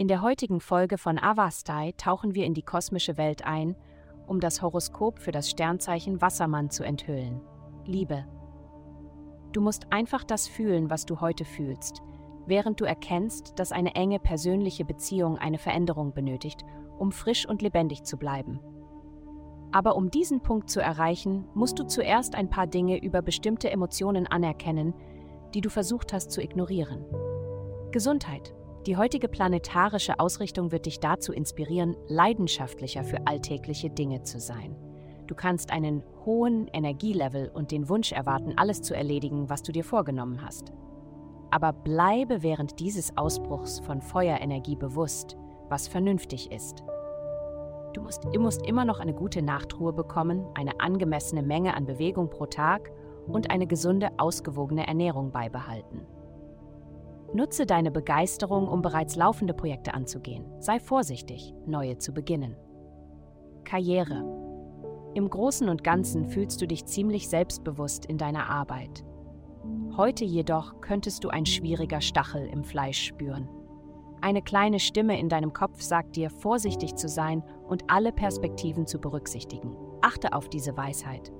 In der heutigen Folge von Avastai tauchen wir in die kosmische Welt ein, um das Horoskop für das Sternzeichen Wassermann zu enthüllen. Liebe. Du musst einfach das fühlen, was du heute fühlst, während du erkennst, dass eine enge persönliche Beziehung eine Veränderung benötigt, um frisch und lebendig zu bleiben. Aber um diesen Punkt zu erreichen, musst du zuerst ein paar Dinge über bestimmte Emotionen anerkennen, die du versucht hast zu ignorieren. Gesundheit. Die heutige planetarische Ausrichtung wird dich dazu inspirieren, leidenschaftlicher für alltägliche Dinge zu sein. Du kannst einen hohen Energielevel und den Wunsch erwarten, alles zu erledigen, was du dir vorgenommen hast. Aber bleibe während dieses Ausbruchs von Feuerenergie bewusst, was vernünftig ist. Du musst, du musst immer noch eine gute Nachtruhe bekommen, eine angemessene Menge an Bewegung pro Tag und eine gesunde, ausgewogene Ernährung beibehalten. Nutze deine Begeisterung, um bereits laufende Projekte anzugehen. Sei vorsichtig, neue zu beginnen. Karriere. Im Großen und Ganzen fühlst du dich ziemlich selbstbewusst in deiner Arbeit. Heute jedoch könntest du ein schwieriger Stachel im Fleisch spüren. Eine kleine Stimme in deinem Kopf sagt dir, vorsichtig zu sein und alle Perspektiven zu berücksichtigen. Achte auf diese Weisheit.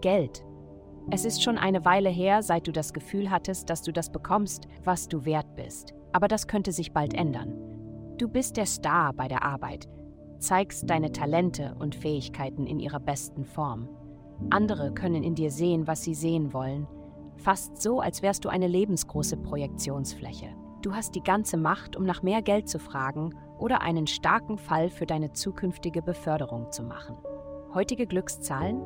Geld es ist schon eine Weile her, seit du das Gefühl hattest, dass du das bekommst, was du wert bist. Aber das könnte sich bald ändern. Du bist der Star bei der Arbeit, zeigst deine Talente und Fähigkeiten in ihrer besten Form. Andere können in dir sehen, was sie sehen wollen, fast so, als wärst du eine lebensgroße Projektionsfläche. Du hast die ganze Macht, um nach mehr Geld zu fragen oder einen starken Fall für deine zukünftige Beförderung zu machen. Heutige Glückszahlen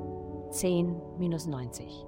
10 90.